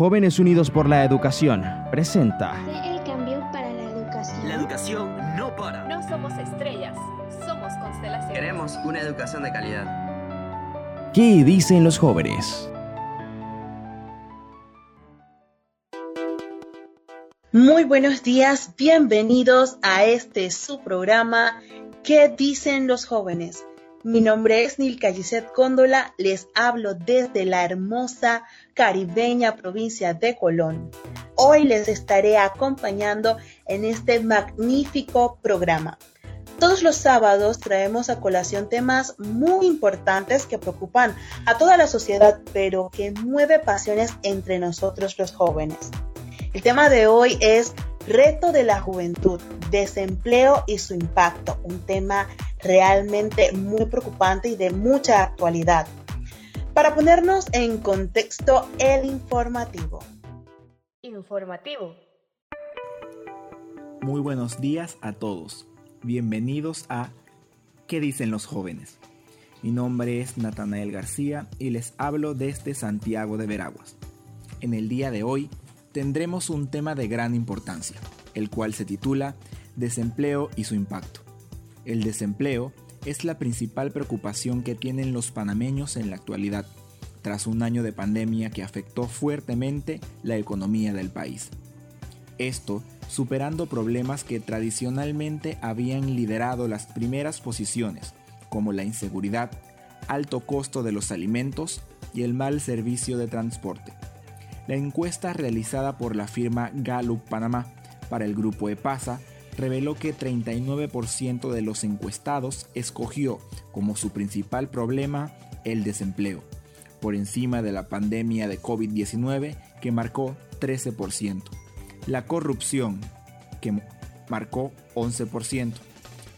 Jóvenes Unidos por la Educación presenta el cambio para la educación. La educación no para. No somos estrellas, somos constelaciones. Queremos una educación de calidad. ¿Qué dicen los jóvenes? Muy buenos días, bienvenidos a este su programa ¿Qué dicen los jóvenes? Mi nombre es Nilka Gisette Cóndola, les hablo desde la hermosa caribeña provincia de Colón. Hoy les estaré acompañando en este magnífico programa. Todos los sábados traemos a colación temas muy importantes que preocupan a toda la sociedad, pero que mueve pasiones entre nosotros los jóvenes. El tema de hoy es Reto de la juventud, desempleo y su impacto, un tema realmente muy preocupante y de mucha actualidad. Para ponernos en contexto, el informativo. Informativo. Muy buenos días a todos. Bienvenidos a ¿Qué dicen los jóvenes? Mi nombre es Natanael García y les hablo desde Santiago de Veraguas. En el día de hoy tendremos un tema de gran importancia, el cual se titula Desempleo y su impacto. El desempleo es la principal preocupación que tienen los panameños en la actualidad, tras un año de pandemia que afectó fuertemente la economía del país. Esto superando problemas que tradicionalmente habían liderado las primeras posiciones, como la inseguridad, alto costo de los alimentos y el mal servicio de transporte. La encuesta realizada por la firma Gallup Panamá para el grupo EPASA reveló que 39% de los encuestados escogió como su principal problema el desempleo, por encima de la pandemia de COVID-19 que marcó 13%, la corrupción que marcó 11%,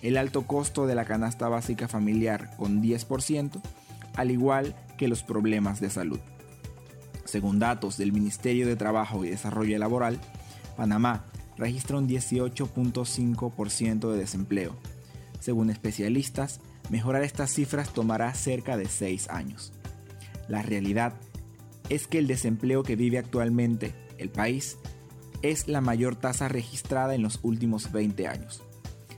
el alto costo de la canasta básica familiar con 10%, al igual que los problemas de salud. Según datos del Ministerio de Trabajo y Desarrollo Laboral, Panamá registra un 18.5% de desempleo. Según especialistas, mejorar estas cifras tomará cerca de 6 años. La realidad es que el desempleo que vive actualmente el país es la mayor tasa registrada en los últimos 20 años.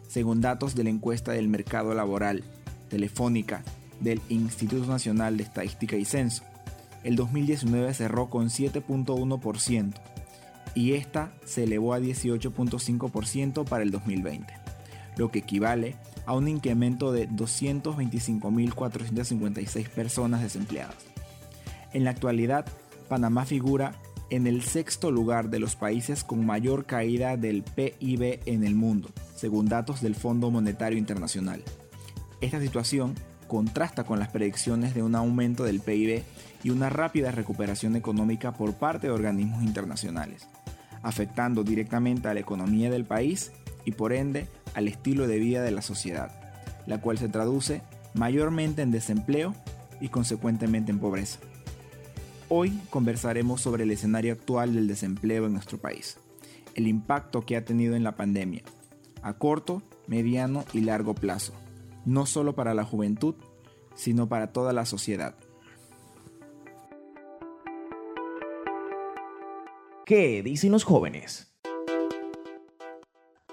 Según datos de la encuesta del mercado laboral telefónica del Instituto Nacional de Estadística y Censo, el 2019 cerró con 7.1% y esta se elevó a 18.5% para el 2020, lo que equivale a un incremento de 225.456 personas desempleadas. En la actualidad, Panamá figura en el sexto lugar de los países con mayor caída del PIB en el mundo, según datos del Fondo Monetario Internacional. Esta situación contrasta con las predicciones de un aumento del PIB y una rápida recuperación económica por parte de organismos internacionales, afectando directamente a la economía del país y por ende al estilo de vida de la sociedad, la cual se traduce mayormente en desempleo y consecuentemente en pobreza. Hoy conversaremos sobre el escenario actual del desempleo en nuestro país, el impacto que ha tenido en la pandemia, a corto, mediano y largo plazo, no solo para la juventud, sino para toda la sociedad. ¿Qué dicen los jóvenes?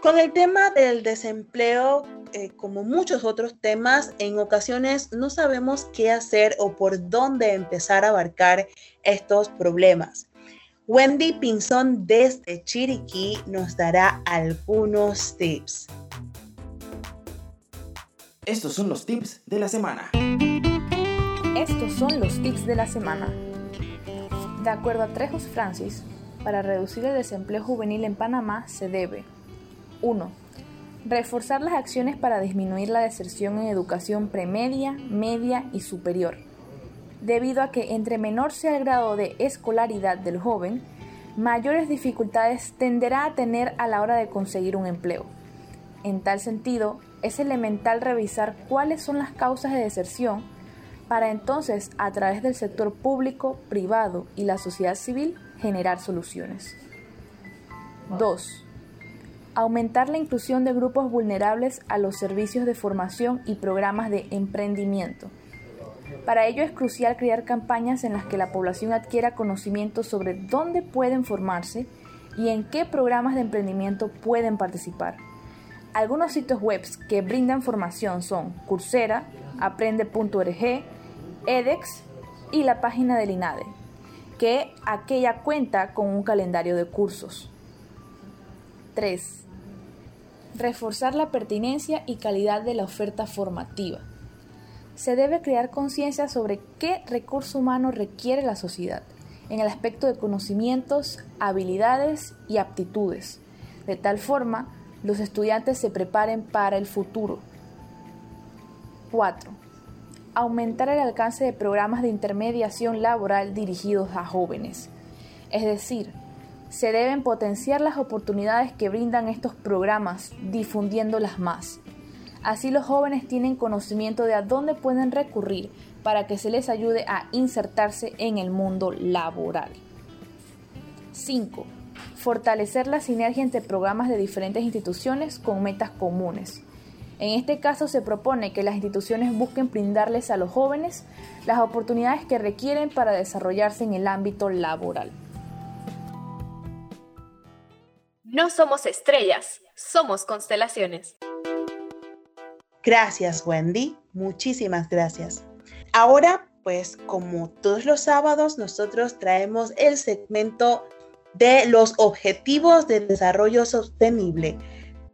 Con el tema del desempleo, eh, como muchos otros temas, en ocasiones no sabemos qué hacer o por dónde empezar a abarcar estos problemas. Wendy Pinzón desde Chiriquí nos dará algunos tips. Estos son los tips de la semana. Estos son los tips de la semana. De acuerdo a Trejos Francis, para reducir el desempleo juvenil en Panamá se debe 1. Reforzar las acciones para disminuir la deserción en educación premedia, media y superior, debido a que entre menor sea el grado de escolaridad del joven, mayores dificultades tenderá a tener a la hora de conseguir un empleo. En tal sentido, es elemental revisar cuáles son las causas de deserción para entonces, a través del sector público, privado y la sociedad civil, generar soluciones. 2. Aumentar la inclusión de grupos vulnerables a los servicios de formación y programas de emprendimiento. Para ello es crucial crear campañas en las que la población adquiera conocimiento sobre dónde pueden formarse y en qué programas de emprendimiento pueden participar. Algunos sitios web que brindan formación son Coursera, aprende.org, edX y la página del INADE, que aquella cuenta con un calendario de cursos. 3. Reforzar la pertinencia y calidad de la oferta formativa. Se debe crear conciencia sobre qué recurso humano requiere la sociedad en el aspecto de conocimientos, habilidades y aptitudes, de tal forma los estudiantes se preparen para el futuro. 4. Aumentar el alcance de programas de intermediación laboral dirigidos a jóvenes. Es decir, se deben potenciar las oportunidades que brindan estos programas, difundiéndolas más. Así los jóvenes tienen conocimiento de a dónde pueden recurrir para que se les ayude a insertarse en el mundo laboral. 5 fortalecer la sinergia entre programas de diferentes instituciones con metas comunes. En este caso se propone que las instituciones busquen brindarles a los jóvenes las oportunidades que requieren para desarrollarse en el ámbito laboral. No somos estrellas, somos constelaciones. Gracias, Wendy. Muchísimas gracias. Ahora, pues como todos los sábados, nosotros traemos el segmento de los Objetivos de Desarrollo Sostenible.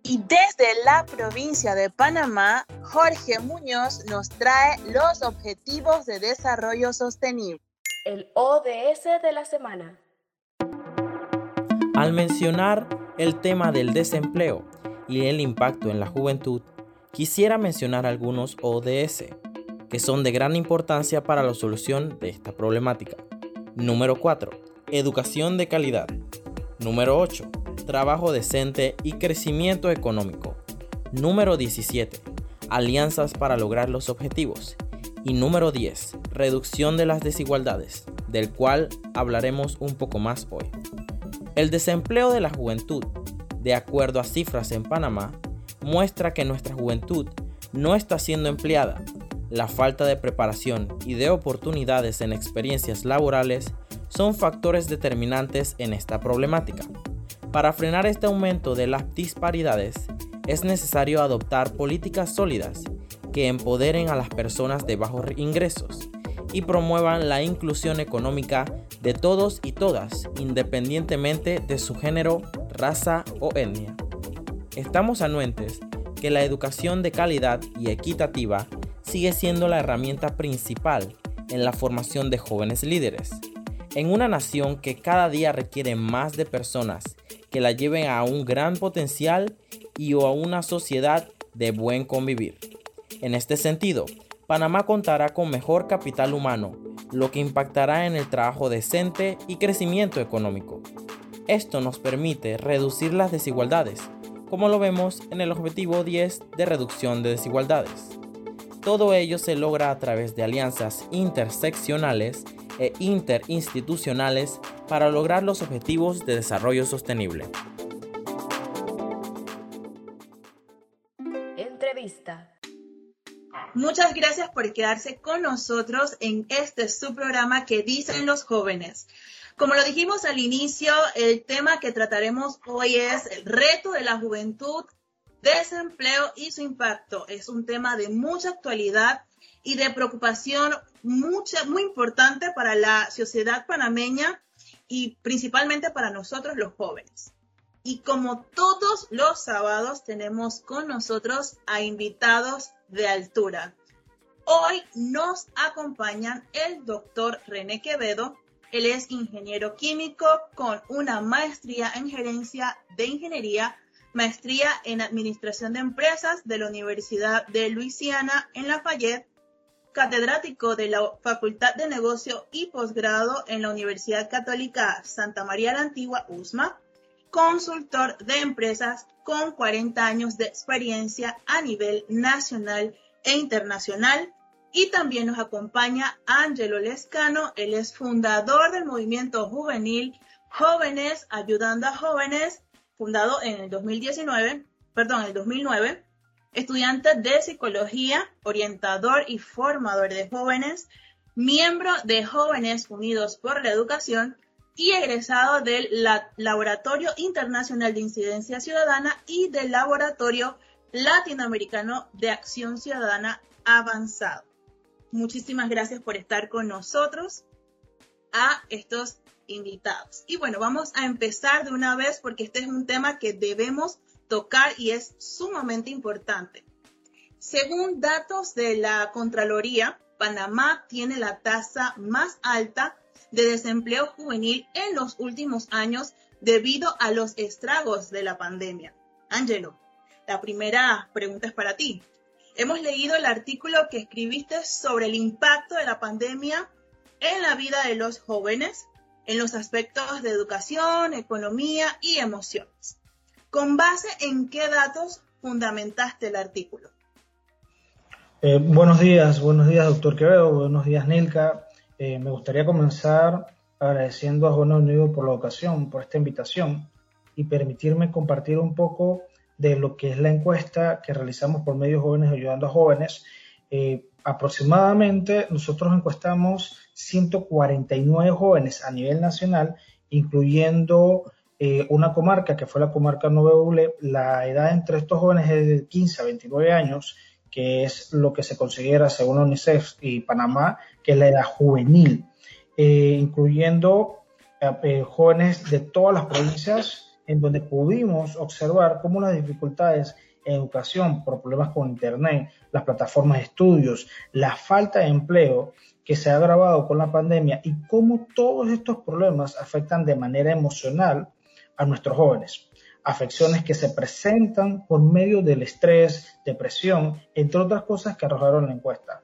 Y desde la provincia de Panamá, Jorge Muñoz nos trae los Objetivos de Desarrollo Sostenible. El ODS de la semana. Al mencionar el tema del desempleo y el impacto en la juventud, quisiera mencionar algunos ODS que son de gran importancia para la solución de esta problemática. Número 4 Educación de calidad. Número 8. Trabajo decente y crecimiento económico. Número 17. Alianzas para lograr los objetivos. Y número 10. Reducción de las desigualdades, del cual hablaremos un poco más hoy. El desempleo de la juventud, de acuerdo a cifras en Panamá, muestra que nuestra juventud no está siendo empleada. La falta de preparación y de oportunidades en experiencias laborales son factores determinantes en esta problemática. Para frenar este aumento de las disparidades, es necesario adoptar políticas sólidas que empoderen a las personas de bajos ingresos y promuevan la inclusión económica de todos y todas, independientemente de su género, raza o etnia. Estamos anuentes que la educación de calidad y equitativa sigue siendo la herramienta principal en la formación de jóvenes líderes en una nación que cada día requiere más de personas que la lleven a un gran potencial y a una sociedad de buen convivir. En este sentido, Panamá contará con mejor capital humano, lo que impactará en el trabajo decente y crecimiento económico. Esto nos permite reducir las desigualdades, como lo vemos en el objetivo 10 de reducción de desigualdades. Todo ello se logra a través de alianzas interseccionales e interinstitucionales para lograr los objetivos de desarrollo sostenible. Entrevista. Muchas gracias por quedarse con nosotros en este subprograma que dicen los jóvenes. Como lo dijimos al inicio, el tema que trataremos hoy es el reto de la juventud, desempleo y su impacto. Es un tema de mucha actualidad y de preocupación mucha, muy importante para la sociedad panameña y principalmente para nosotros los jóvenes. Y como todos los sábados tenemos con nosotros a invitados de altura. Hoy nos acompañan el doctor René Quevedo. Él es ingeniero químico con una maestría en gerencia de ingeniería, maestría en administración de empresas de la Universidad de Luisiana en Lafayette catedrático de la Facultad de Negocio y posgrado en la Universidad Católica Santa María la Antigua, USMA, consultor de empresas con 40 años de experiencia a nivel nacional e internacional. Y también nos acompaña Angelo Lescano, él es fundador del movimiento juvenil Jóvenes Ayudando a Jóvenes, fundado en el 2019, perdón, el 2009 estudiante de psicología, orientador y formador de jóvenes, miembro de Jóvenes Unidos por la Educación y egresado del Laboratorio Internacional de Incidencia Ciudadana y del Laboratorio Latinoamericano de Acción Ciudadana Avanzado. Muchísimas gracias por estar con nosotros a estos invitados. Y bueno, vamos a empezar de una vez porque este es un tema que debemos tocar y es sumamente importante. Según datos de la Contraloría, Panamá tiene la tasa más alta de desempleo juvenil en los últimos años debido a los estragos de la pandemia. Angelo, la primera pregunta es para ti. Hemos leído el artículo que escribiste sobre el impacto de la pandemia en la vida de los jóvenes, en los aspectos de educación, economía y emociones. ¿Con base en qué datos fundamentaste el artículo? Eh, buenos días, buenos días, doctor Quevedo, buenos días, Nilka. Eh, me gustaría comenzar agradeciendo a Jóvenes Unidos por la ocasión, por esta invitación y permitirme compartir un poco de lo que es la encuesta que realizamos por medios jóvenes ayudando a jóvenes. Eh, aproximadamente nosotros encuestamos 149 jóvenes a nivel nacional, incluyendo eh, una comarca que fue la comarca Nueve La edad entre estos jóvenes es de 15 a 29 años, que es lo que se considera según UNICEF y Panamá, que es la edad juvenil, eh, incluyendo jóvenes de todas las provincias en donde pudimos observar cómo las dificultades en educación por problemas con Internet, las plataformas de estudios, la falta de empleo que se ha agravado con la pandemia y cómo todos estos problemas afectan de manera emocional a nuestros jóvenes. Afecciones que se presentan por medio del estrés, depresión, entre otras cosas que arrojaron la encuesta.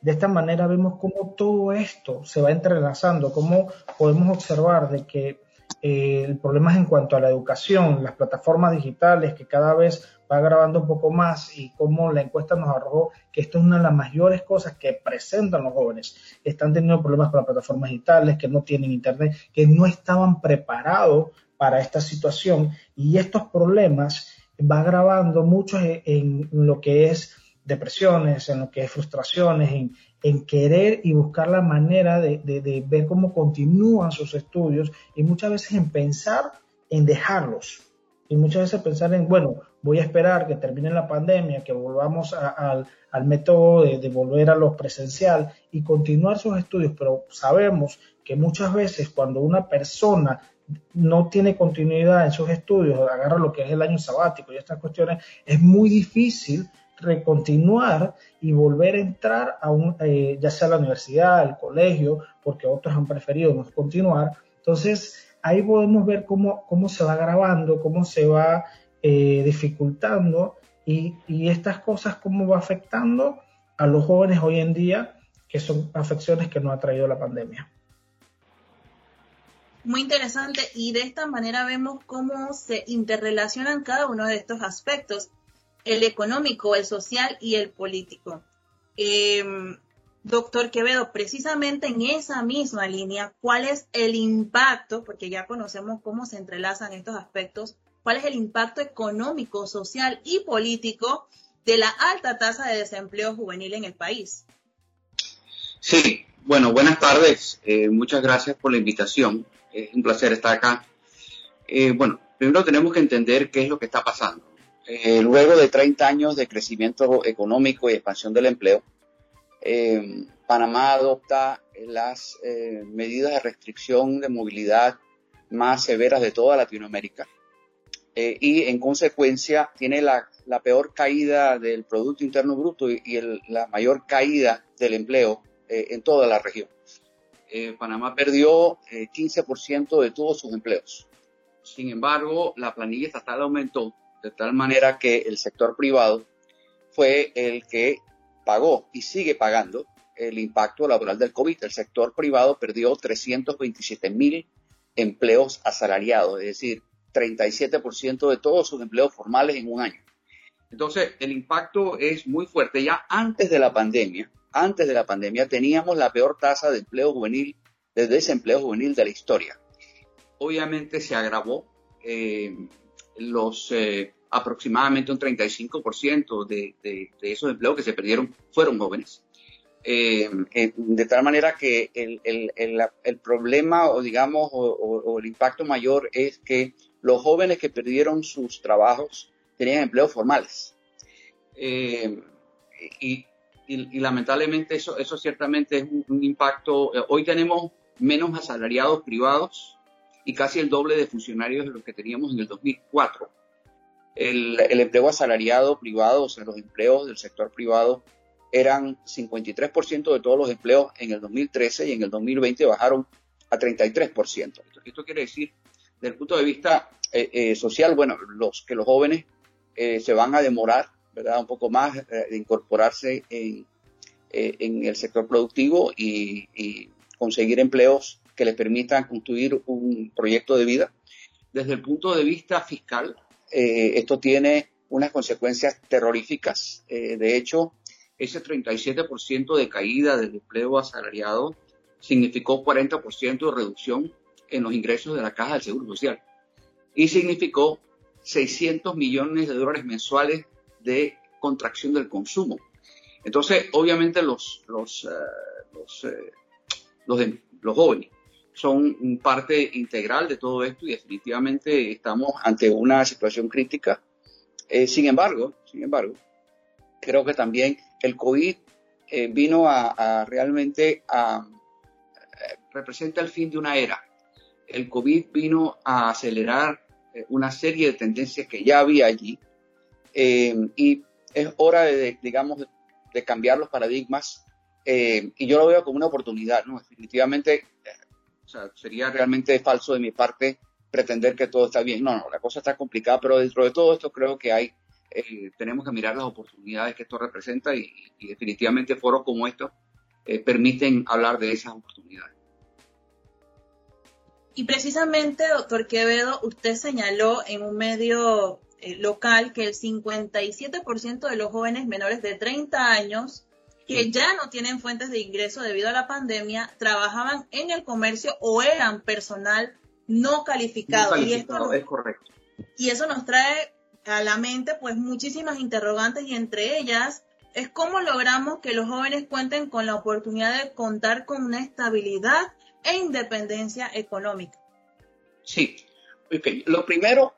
De esta manera vemos cómo todo esto se va entrelazando, cómo podemos observar de que eh, el problema es en cuanto a la educación, las plataformas digitales que cada vez va agravando un poco más y como la encuesta nos arrojó que esto es una de las mayores cosas que presentan los jóvenes. Están teniendo problemas con las plataformas digitales, que no tienen internet, que no estaban preparados para esta situación y estos problemas va agravando mucho en lo que es depresiones, en lo que es frustraciones, en, querer y buscar la manera de, ver cómo continúan sus estudios y muchas veces en pensar en dejarlos. Y muchas veces pensar en, bueno, voy a esperar que termine la pandemia, que volvamos al, método de, de, volver a lo presencial y continuar sus estudios, pero sabemos que muchas veces cuando una persona no tiene continuidad en sus estudios, agarra lo que es el año sabático y estas cuestiones, es muy difícil recontinuar y volver a entrar a un, eh, ya sea la universidad, al colegio, porque otros han preferido no continuar. Entonces, ahí podemos ver cómo, cómo se va grabando, cómo se va eh, dificultando y, y, estas cosas cómo va afectando a los jóvenes hoy en día, que son afecciones que nos ha traído la pandemia. Muy interesante y de esta manera vemos cómo se interrelacionan cada uno de estos aspectos el económico, el social y el político. Em, doctor Quevedo, precisamente en esa misma línea, ¿cuál es el impacto, porque ya conocemos cómo se entrelazan estos aspectos, cuál es el impacto económico, social y político de la alta tasa de desempleo juvenil en el país? Sí, bueno, buenas tardes. Eh, muchas gracias por la invitación. Es un placer estar acá. Eh, bueno, primero tenemos que entender qué es lo que está pasando. Eh, luego de 30 años de crecimiento económico y expansión del empleo, eh, Panamá adopta las eh, medidas de restricción de movilidad más severas de toda Latinoamérica y en consecuencia tiene la, peor caída del Producto Interno Bruto y, la mayor caída del empleo en toda la región. Panamá perdió 15% de todos sus empleos. Sin embargo, la planilla estatal aumentó de tal manera que el sector privado fue el que pagó y sigue pagando el impacto laboral del COVID. El sector privado perdió 327 mil empleos asalariados, es decir, 37% de todos sus empleos formales en un año. Entonces, el impacto es muy fuerte. Ya antes de la pandemia, antes de la pandemia, teníamos la peor tasa de empleo juvenil, de desempleo juvenil de la historia. Obviamente se agravó eh, los, eh, aproximadamente un 35% de, de, de, esos empleos que se perdieron fueron jóvenes. Eh, de tal manera que el, el, el, problema o digamos o, o, el impacto mayor es que los jóvenes que perdieron sus trabajos tenían empleos formales. Eh, y, y, lamentablemente eso, eso ciertamente es un, impacto. Eh, hoy tenemos menos asalariados privados y casi el doble de funcionarios de los que teníamos en el 2004. El, el empleo asalariado privado, o sea, los empleos del sector privado, eran 53% de todos los empleos en el 2013 y en el 2020 bajaron a 33%. Esto, esto quiere decir, desde el punto de vista eh, eh, social, bueno, los que los jóvenes se van a demorar ¿verdad? Un poco más eh, de incorporarse en, eh, en, el sector productivo y, conseguir empleos que les permitan construir un proyecto de vida. Desde el punto de vista fiscal, eh, esto tiene unas consecuencias terroríficas. de hecho, ese 37% de caída del empleo asalariado significó 40% de reducción en los ingresos de la caja del Seguro Social y significó 600 millones de dólares mensuales de contracción del consumo. Entonces, obviamente los, los, eh, los, eh, los, jóvenes son parte integral de todo esto y definitivamente estamos ante una situación crítica. Eh, sin embargo, sin embargo, creo que también el COVID vino a, realmente a representa el fin de una era. El COVID vino a acelerar una serie de tendencias que ya había allí eh, y es hora de, digamos, de cambiar los paradigmas eh, y yo lo veo como una oportunidad, ¿no? Definitivamente, eh, sería realmente falso de mi parte pretender que todo está bien. No, no, la cosa está complicada, pero dentro de todo esto creo que hay, tenemos que mirar las oportunidades que esto representa y, definitivamente foros como estos permiten hablar de esas oportunidades. Y precisamente, doctor Quevedo, usted señaló en un medio local que el 57% de los jóvenes menores de 30 años que ya no tienen fuentes de ingreso debido a la pandemia trabajaban en el comercio o eran personal no calificado. y esto es correcto. Y eso nos trae a la mente pues muchísimas interrogantes y entre ellas es cómo logramos que los jóvenes cuenten con la oportunidad de contar con una estabilidad e independencia económica. Sí, lo primero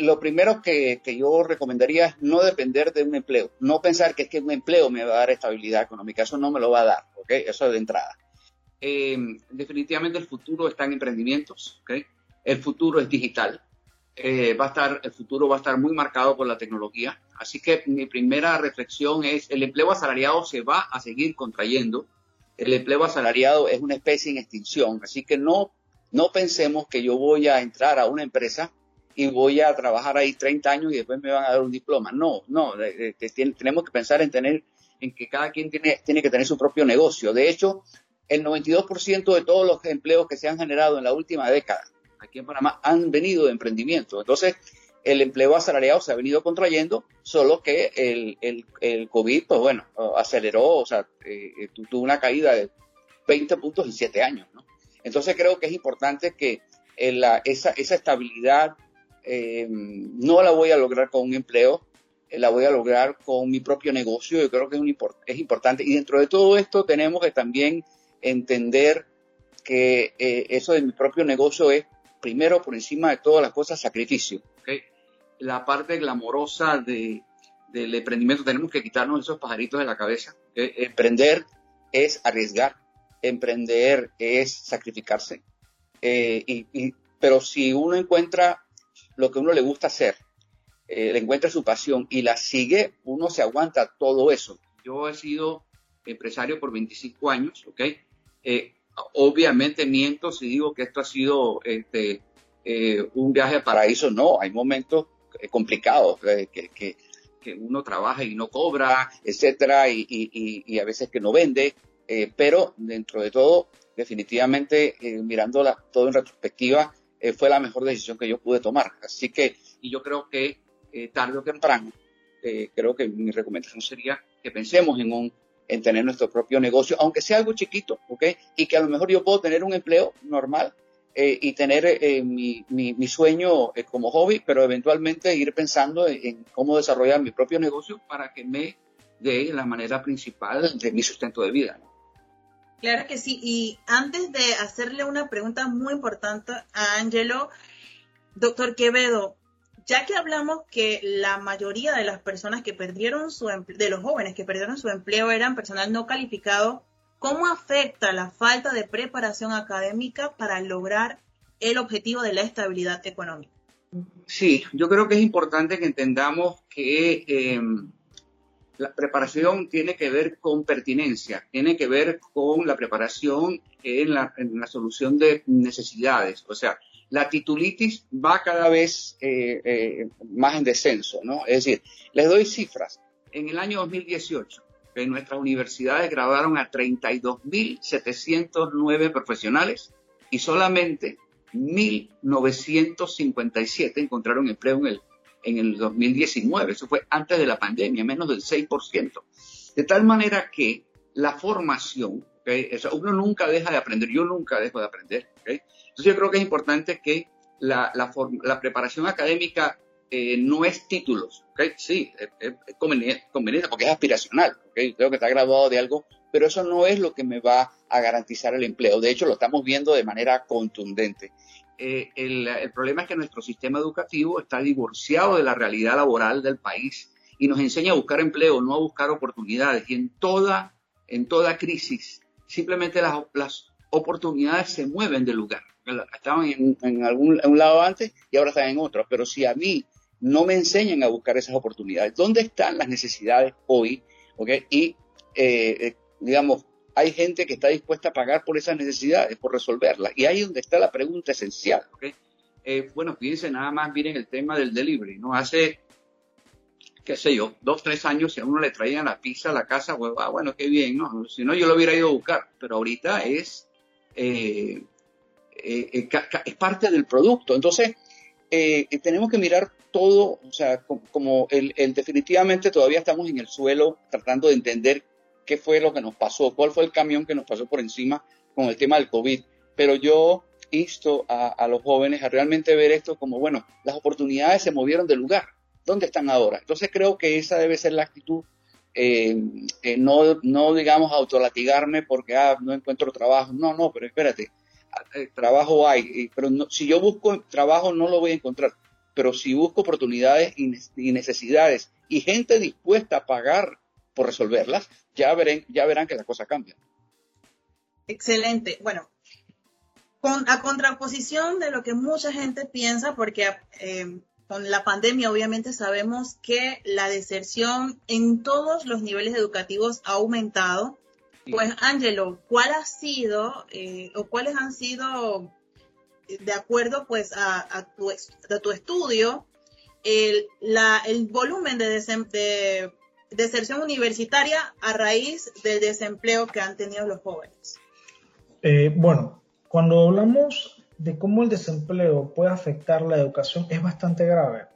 lo primero que, yo recomendaría es no depender de un empleo, no pensar que es que un empleo me va a dar estabilidad económica, eso no me lo va a dar, ¿ok? Eso de entrada. Eh, definitivamente el futuro está en emprendimientos, ¿ok? El futuro es digital, eh, va a estar, el futuro va a estar muy marcado por la tecnología, así que mi primera reflexión es, el empleo asalariado se va a seguir contrayendo, el empleo asalariado es una especie en extinción, así que no, no pensemos que yo voy a entrar a una empresa y voy a trabajar ahí 30 años y después me van a dar un diploma. No, no, tenemos que pensar en tener, en que cada quien tiene, tiene que tener su propio negocio. De hecho, el 92% de todos los empleos que se han generado en la última década aquí en Panamá han venido de emprendimiento. Entonces, el empleo asalariado se ha venido contrayendo, solo que el, el, el COVID, pues bueno, aceleró, o sea, eh, eh, tuvo una caída de 20 puntos en 7 años, ¿no? Entonces creo que es importante que la, esa, esa estabilidad eh, no la voy a lograr con un empleo, eh, la voy a lograr con mi propio negocio. Yo creo que es, importante. Y dentro de todo esto tenemos que también entender que eh, eso de mi propio negocio es, primero, por encima de todas las cosas, sacrificio. La parte glamorosa de, del emprendimiento, tenemos que quitarnos esos pajaritos de la cabeza. Emprender es arriesgar, emprender es sacrificarse. y, pero si uno encuentra lo que uno le gusta hacer, eh, le encuentra su pasión y la sigue, uno se aguanta todo eso. Yo he sido empresario por 25 años, ¿ok? Eh, obviamente miento si digo que esto ha sido este, eh, un viaje a paraíso, no, hay momentos complicados que, que, uno trabaja y no cobra, etcétera, y, y, a veces que no vende, pero dentro de todo, definitivamente, mirando todo en retrospectiva, eh, fue la mejor decisión que yo pude tomar. Así que, y yo creo que eh, tarde o temprano, eh, creo que mi recomendación sería que pensemos en un en tener nuestro propio negocio, aunque sea algo chiquito, ¿ok? Y que a lo mejor yo puedo tener un empleo normal y tener mi, mi, sueño como hobby, pero eventualmente ir pensando en, cómo desarrollar mi propio negocio para que me dé la manera principal de mi sustento de vida. Claro que sí. Y antes de hacerle una pregunta muy importante a Angelo, doctor Quevedo, ya que hablamos que la mayoría de las personas que perdieron su de los jóvenes que perdieron su empleo eran personal no calificado, ¿cómo afecta la falta de preparación académica para lograr el objetivo de la estabilidad económica? Sí, yo creo que es importante que entendamos que em, la preparación tiene que ver con pertinencia, tiene que ver con la preparación en la, en la solución de necesidades. O sea, la titulitis va cada vez eh, eh, más en descenso, ¿no? Es decir, les doy cifras. En el año 2018, en nuestras universidades graduaron a 32.709 profesionales y solamente 1.957 encontraron empleo en el, en el 2019. Eso fue antes de la pandemia, menos del 6%. De tal manera que la formación, uno nunca deja de aprender, yo nunca dejo de aprender. Entonces yo creo que es importante que la, la, preparación académica eh, no es títulos, Sí, es, conveniente, porque es aspiracional, Tengo que estar graduado de algo, pero eso no es lo que me va a garantizar el empleo. De hecho, lo estamos viendo de manera contundente. Eh, el, el, problema es que nuestro sistema educativo está divorciado de la realidad laboral del país y nos enseña a buscar empleo, no a buscar oportunidades. Y en toda, en toda crisis, simplemente las, las oportunidades se mueven de lugar estaban en, algún un lado antes y ahora están en otro. Pero si a mí no me enseñan a buscar esas oportunidades, ¿dónde están las necesidades hoy? Y, eh, eh, digamos, hay gente que está dispuesta a pagar por esas necesidades, por resolverlas. Y ahí es donde está la pregunta esencial. Eh, bueno, fíjense nada más, miren el tema del delivery, ¿no? Hace, qué sé yo, dos, tres años, si a uno le traían la pizza a la casa, pues, ah, bueno, qué bien, ¿no? Si no, yo lo hubiera ido a buscar. Pero ahorita es, eh, eh, es parte del producto. Entonces, tenemos que mirar todo, o sea, como, el, definitivamente todavía estamos en el suelo tratando de entender qué fue lo que nos pasó, cuál fue el camión que nos pasó por encima con el tema del COVID. Pero yo insto a, los jóvenes a realmente ver esto como, bueno, las oportunidades se movieron de lugar. ¿Dónde están ahora? Entonces creo que esa debe ser la actitud no, no, digamos, autolatigarme porque ah, no encuentro trabajo. No, no, pero espérate, eh, trabajo hay, pero si yo busco trabajo no lo voy a encontrar, pero si busco oportunidades y, necesidades y gente dispuesta a pagar por resolverlas, ya, verán, ya verán que la cosa cambia. Excelente. Bueno, con, a contraposición de lo que mucha gente piensa, porque eh, con la pandemia obviamente sabemos que la deserción en todos los niveles educativos ha aumentado. Pues, Angelo, ¿cuál ha sido eh, o cuáles han sido, de acuerdo pues a, tu, tu, estudio, el, el volumen de, de, deserción universitaria a raíz del desempleo que han tenido los jóvenes? Eh, bueno, cuando hablamos de cómo el desempleo puede afectar la educación, es bastante grave.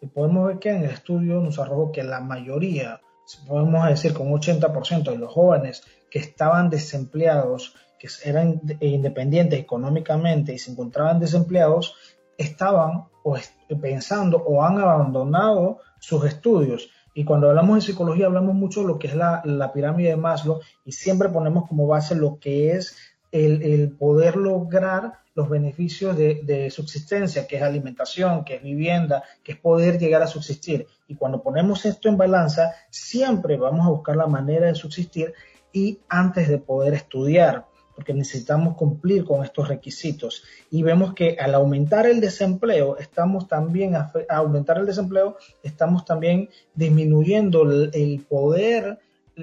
Y podemos ver que en el estudio nos arrojó que la mayoría, podemos decir con 80% de los jóvenes que estaban desempleados, que eran independientes económicamente y se encontraban desempleados, estaban o pensando o han abandonado sus estudios. Y cuando hablamos de psicología hablamos mucho de lo que es la, pirámide de Maslow y siempre ponemos como base lo que es el, poder lograr los beneficios de, de, subsistencia, que es alimentación, que es vivienda, que es poder llegar a subsistir. Y cuando ponemos esto en balanza, siempre vamos a buscar la manera de subsistir y antes de poder estudiar, porque necesitamos cumplir con estos requisitos. Y vemos que al aumentar el desempleo, estamos también, a, aumentar el desempleo, estamos también disminuyendo el, poder,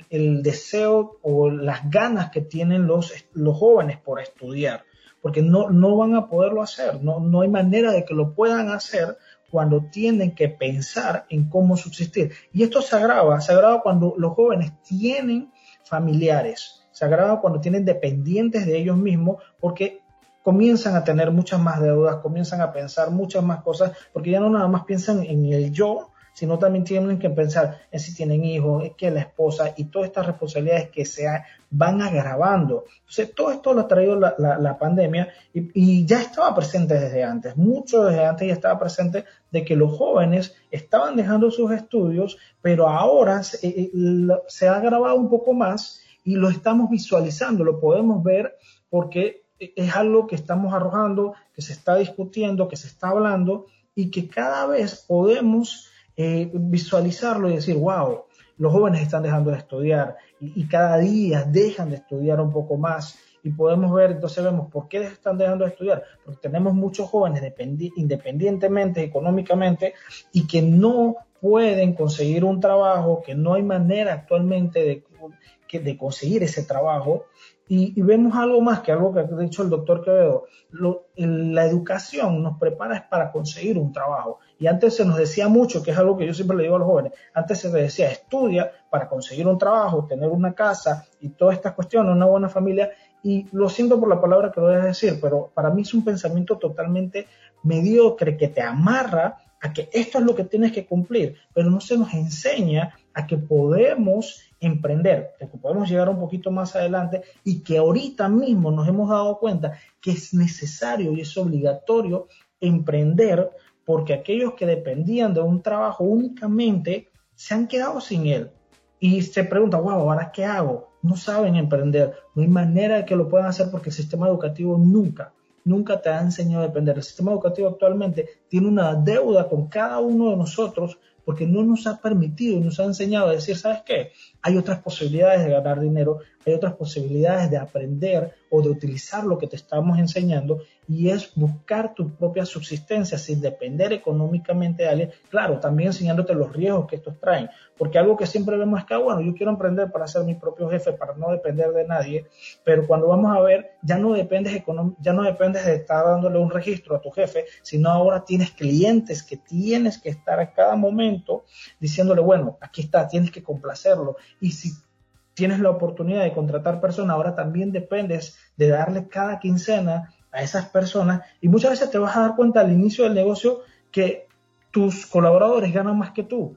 el deseo o las ganas que tienen los, los jóvenes por estudiar, porque no, no van a poderlo hacer, no, no hay manera de que lo puedan hacer cuando tienen que pensar en cómo subsistir. Y esto se agrava, se agrava cuando los jóvenes tienen familiares. Se agrava cuando tienen dependientes de ellos mismos porque comienzan a tener muchas más deudas, comienzan a pensar muchas más cosas, porque ya no nada más piensan en el yo, sino también tienen que pensar en si tienen hijos, es que la esposa y todas estas responsabilidades que se van agravando. Entonces, todo esto lo ha traído la, pandemia y, ya estaba presente desde antes, mucho desde antes ya estaba presente de que los jóvenes estaban dejando sus estudios, pero ahora se, eh, se ha agravado un poco más y lo estamos visualizando, lo podemos ver porque es algo que estamos arrojando, que se está discutiendo, que se está hablando y que cada vez podemos eh, visualizarlo y decir, wow, los jóvenes están dejando de estudiar y, cada día dejan de estudiar un poco más y podemos ver, entonces vemos por qué están dejando de estudiar, porque tenemos muchos jóvenes independientemente económicamente y que no pueden conseguir un trabajo, que no hay manera actualmente de, de conseguir ese trabajo y, vemos algo más que algo que ha dicho el doctor Quevedo. la educación nos prepara para conseguir un trabajo. Y antes se nos decía mucho, que es algo que yo siempre le digo a los jóvenes, antes se les decía, estudia para conseguir un trabajo, tener una casa y todas estas cuestiones, una buena familia. Y lo siento por la palabra que lo voy a decir, pero para mí es un pensamiento totalmente mediocre que te amarra a que esto es lo que tienes que cumplir, pero no se nos enseña a que podemos emprender, que podemos llegar un poquito más adelante y que ahorita mismo nos hemos dado cuenta que es necesario y es obligatorio emprender porque aquellos que dependían de un trabajo únicamente se han quedado sin él y se preguntan, wow, ¿ahora qué hago? No saben emprender, no hay manera de que lo puedan hacer porque el sistema educativo nunca, nunca te ha enseñado a emprender. El sistema educativo actualmente tiene una deuda con cada uno de nosotros porque no nos ha permitido y nos ha enseñado a decir, ¿sabes qué? Hay otras posibilidades de ganar dinero, hay otras posibilidades de aprender o de utilizar lo que te estamos enseñando y es buscar tu propia subsistencia sin depender económicamente de alguien. Claro, también enseñándote los riesgos que estos traen, porque algo que siempre vemos es que, ah, bueno, yo quiero emprender para ser mi propio jefe, para no depender de nadie, pero cuando vamos a ver, ya no dependes, ya no dependes de estar dándole un registro a tu jefe, sino ahora tienes clientes que tienes que estar a cada momento diciéndole, bueno, aquí está, tienes que complacerlo. Y si tienes la oportunidad de contratar personas, ahora también dependes de darle cada quincena a esas personas. Y muchas veces te vas a dar cuenta al inicio del negocio que tus colaboradores ganan más que tú.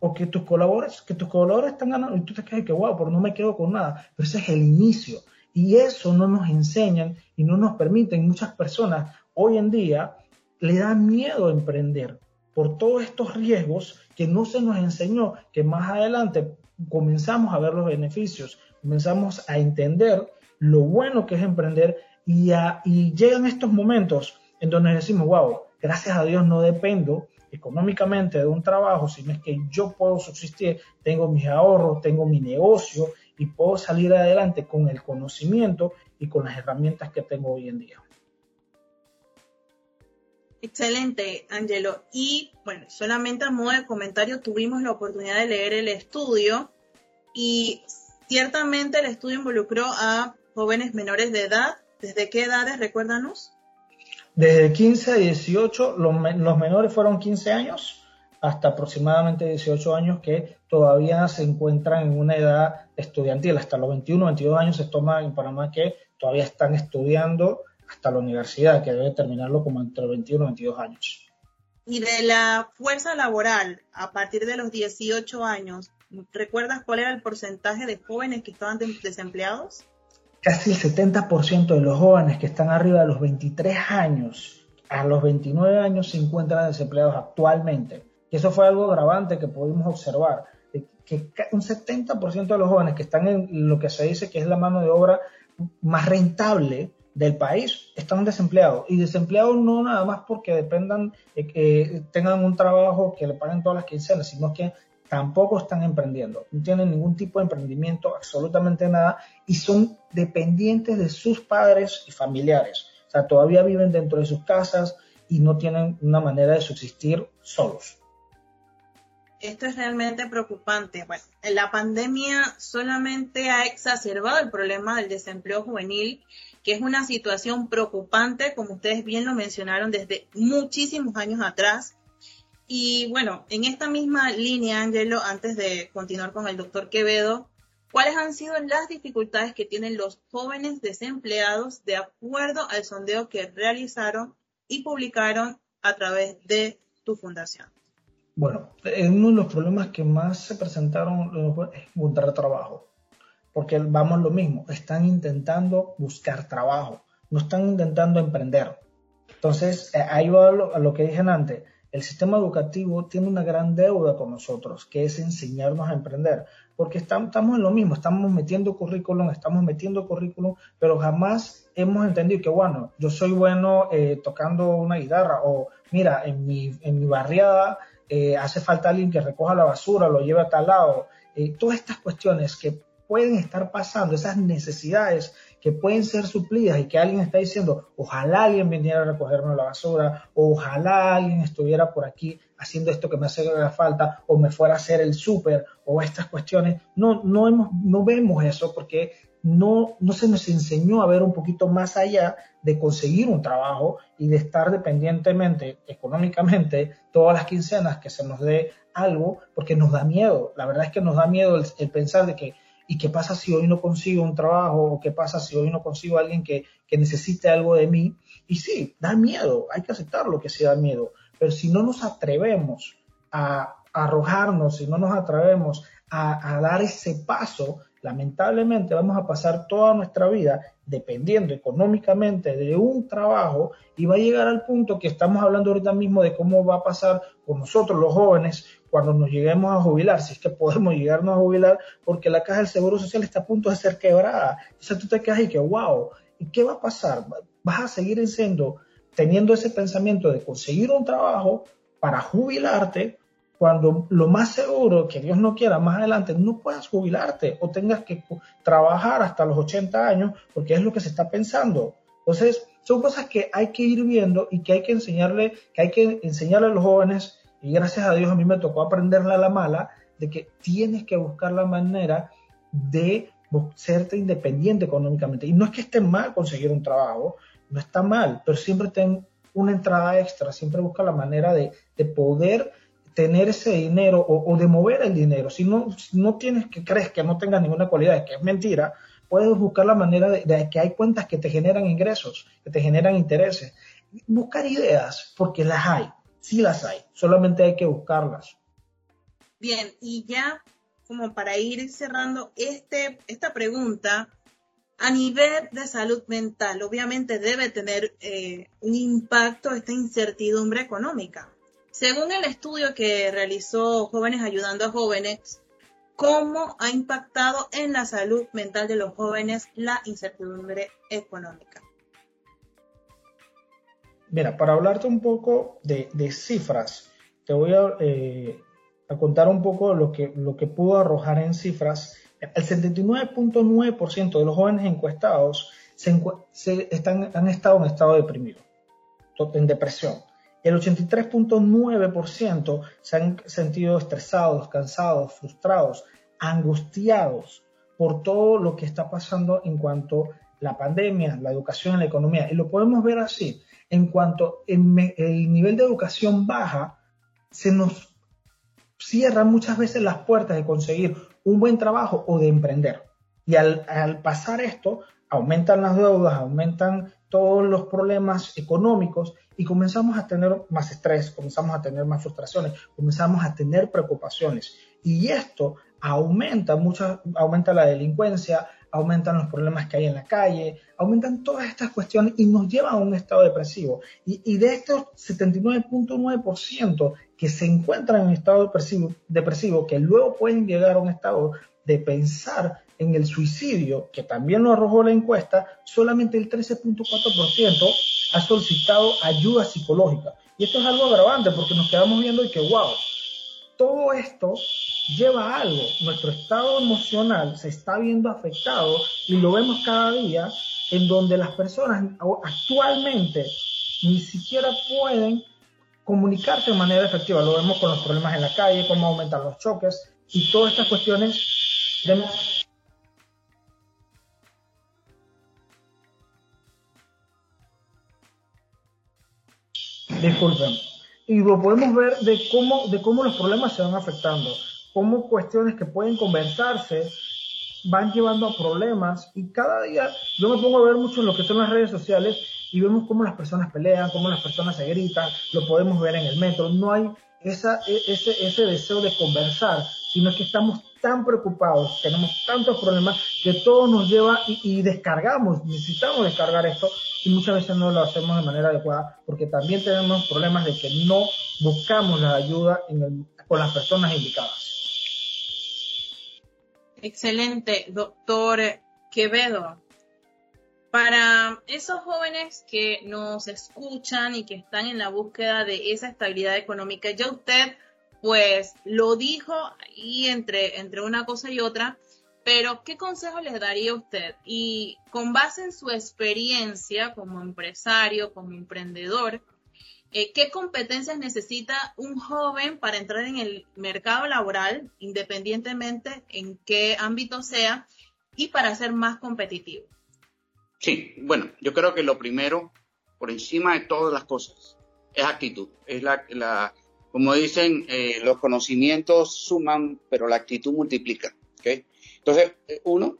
O que tus colaboradores, que tus colaboradores están ganando y tú te quedas que wow, pero no me quedo con nada, pero ese es el inicio. Y eso no nos enseñan y no nos permiten. Muchas personas hoy en día le da miedo emprender por todos estos riesgos que no se nos enseñó que más adelante comenzamos a ver los beneficios, comenzamos a entender lo bueno que es emprender y, y llegan estos momentos en donde decimos, wow, gracias a Dios no dependo económicamente de un trabajo, sino es que yo puedo subsistir, tengo mis ahorros, tengo mi negocio y puedo salir adelante con el conocimiento y con las herramientas que tengo hoy en día. Excelente, Angelo. Y bueno, solamente a modo de comentario, tuvimos la oportunidad de leer el estudio y ciertamente el estudio involucró a jóvenes menores de edad. ¿Desde qué edades, recuérdanos? Desde 15 a 18, los, menores fueron 15 años hasta aproximadamente 18 años que todavía se encuentran en una edad estudiantil. Hasta los 21, 22 años se toma en Panamá que todavía están estudiando hasta la universidad, que debe terminarlo como entre 21 y 22 años. Y de la fuerza laboral, a partir de los 18 años, ¿recuerdas cuál era el porcentaje de jóvenes que estaban desempleados? Casi el 70% de los jóvenes que están arriba de los 23 años a los 29 años se encuentran desempleados actualmente. Y eso fue algo grabante que pudimos observar, que un 70% de los jóvenes que están en lo que se dice que es la mano de obra más rentable del país están desempleados. Y desempleados no nada más porque dependan, de que tengan un trabajo que le paguen todas las quincenas, sino que tampoco están emprendiendo, no tienen ningún tipo de emprendimiento, absolutamente nada, y son dependientes de sus padres y familiares. O sea, todavía viven dentro de sus casas y no tienen una manera de subsistir solos. Esto es realmente preocupante. Bueno, la pandemia solamente ha exacerbado el problema del desempleo juvenil que es una situación preocupante, como ustedes bien lo mencionaron, desde muchísimos años atrás. Y bueno, en esta misma línea, Angelo, antes de continuar con el doctor Quevedo, ¿cuáles han sido las dificultades que tienen los jóvenes desempleados de acuerdo al sondeo que realizaron y publicaron a través de tu fundación? Bueno, uno de los problemas que más se presentaron es encontrar trabajo, porque vamos lo mismo, están intentando buscar trabajo, no están intentando emprender. Entonces, eh, ahí va a lo que dije antes, el sistema educativo tiene una gran deuda con nosotros, que es enseñarnos a emprender, porque estamos, en lo mismo, estamos metiendo currículum, estamos metiendo currículum, pero jamás hemos entendido que, bueno, yo soy bueno eh, tocando una guitarra, o mira, en mi, en mi barriada eh, hace falta alguien que recoja la basura, lo lleve a tal lado. Todas estas cuestiones que pueden estar pasando, esas necesidades que pueden ser suplidas y que alguien está diciendo, ojalá alguien viniera a recogerme la basura, o ojalá alguien estuviera por aquí haciendo esto que me hace falta, o me fuera a hacer el súper, o estas cuestiones. No, no, hemos, no vemos eso porque no, no se nos enseñó a ver un poquito más allá de conseguir un trabajo y de estar dependientemente económicamente todas las quincenas que se nos dé algo, porque nos da miedo. La verdad es que nos da miedo el pensar de que ¿Y qué pasa si hoy no consigo un trabajo? ¿O qué pasa si hoy no consigo a alguien que, necesite algo de mí? Y sí, da miedo, hay que aceptarlo que sí da miedo. Pero si no nos atrevemos a, arrojarnos, si no nos atrevemos a, a dar ese paso, lamentablemente vamos a pasar toda nuestra vida dependiendo económicamente de un trabajo y va a llegar al punto que estamos hablando ahorita mismo de cómo va a pasar con nosotros los jóvenes cuando nos lleguemos a jubilar, si es que podemos llegarnos a jubilar, porque la caja del Seguro Social está a punto de ser quebrada. Entonces tú te quedas y que, wow, ¿y qué va a pasar? Vas a seguir siendo, teniendo ese pensamiento de conseguir un trabajo para jubilarte, cuando lo más seguro, que Dios no quiera, más adelante no puedas jubilarte o tengas que trabajar hasta los 80 años, porque es lo que se está pensando. Entonces, son cosas que hay que ir viendo y que hay que enseñarle, que hay que enseñarle a los jóvenes y gracias a Dios a mí me tocó aprenderla a la mala de que tienes que buscar la manera de serte independiente económicamente. Y no es que esté mal conseguir un trabajo, no está mal, pero siempre ten una entrada extra, siempre busca la manera de, poder tener ese dinero o, de mover el dinero. Si no, no tienes que crees que no tengas ninguna cualidad, que es mentira, puedes buscar la manera de, de, que hay cuentas que te generan ingresos, que te generan intereses. Buscar ideas, porque las hay. Sí las hay, solamente hay que buscarlas. Bien, y ya como para ir cerrando este, esta pregunta, a nivel de salud mental, obviamente debe tener eh, un impacto esta incertidumbre económica. Según el estudio que realizó Jóvenes Ayudando a Jóvenes, ¿cómo ha impactado en la salud mental de los jóvenes la incertidumbre económica? Mira, para hablarte un poco de, cifras, te voy eh, a, contar un poco lo que, lo que pudo arrojar en cifras. El 79.9% de los jóvenes encuestados se, están, han estado en estado deprimido, en depresión. El 83.9% se han sentido estresados, cansados, frustrados, angustiados por todo lo que está pasando en cuanto a la pandemia, la educación, la economía. Y lo podemos ver así en cuanto el, nivel de educación baja, se nos cierran muchas veces las puertas de conseguir un buen trabajo o de emprender. Y al, pasar esto, aumentan las deudas, aumentan todos los problemas económicos y comenzamos a tener más estrés, comenzamos a tener más frustraciones, comenzamos a tener preocupaciones. Y esto aumenta, mucho, aumenta la delincuencia, aumentan los problemas que hay en la calle, aumentan todas estas cuestiones y nos llevan a un estado depresivo. Y, de estos 79.9% que se encuentran en estado depresivo, depresivo, que luego pueden llegar a un estado de pensar en el suicidio, que también lo arrojó la encuesta, solamente el 13.4% ha solicitado ayuda psicológica. Y esto es algo agravante porque nos quedamos viendo y que, wow, todo esto lleva a algo. Nuestro estado emocional se está viendo afectado y lo vemos cada día en donde las personas actualmente ni siquiera pueden comunicarse de manera efectiva. Lo vemos con los problemas en la calle, cómo aumentan los choques y todas estas cuestiones de... Disculpen. Y lo podemos ver de cómo, de cómo los problemas se van afectando cómo cuestiones que pueden conversarse van llevando a problemas y cada día yo me pongo a ver mucho en lo que son las redes sociales y vemos cómo las personas pelean, cómo las personas se gritan, lo podemos ver en el metro. No hay esa, e, ese, ese deseo de conversar, sino que estamos tan preocupados, tenemos tantos problemas que todo nos lleva y, descargamos, necesitamos descargar esto y muchas veces no lo hacemos de manera adecuada porque también tenemos problemas de que no buscamos la ayuda con las personas indicadas. Excelente, doctor Quevedo. Para esos jóvenes que nos escuchan y que están en la búsqueda de esa estabilidad económica, ya usted pues lo dijo ahí entre, entre una cosa y otra, pero ¿qué consejo les daría usted? Y con base en su experiencia como empresario, como emprendedor, eh, ¿qué competencias necesita un joven para entrar en el mercado laboral, independientemente en qué ámbito sea, y para ser más competitivo? Sí, bueno, yo creo que lo primero, por encima de todas las cosas, es actitud. Es la, la como dicen, eh, los conocimientos suman, pero la actitud multiplica. ¿okay? Entonces, eh, uno,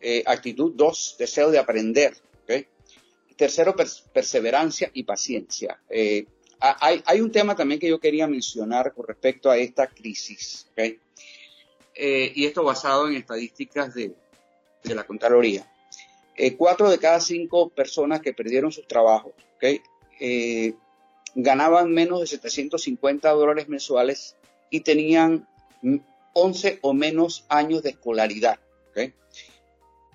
eh, actitud. Dos, deseo de aprender. ¿okay? Tercero, perseverancia y paciencia. hay, un tema también que yo quería mencionar con respecto a esta crisis. ¿okay? y esto basado en estadísticas de, la Contraloría. Cuatro de cada cinco personas que perdieron sus trabajos eh, ganaban menos de 750 dólares mensuales y tenían 11 o menos años de escolaridad.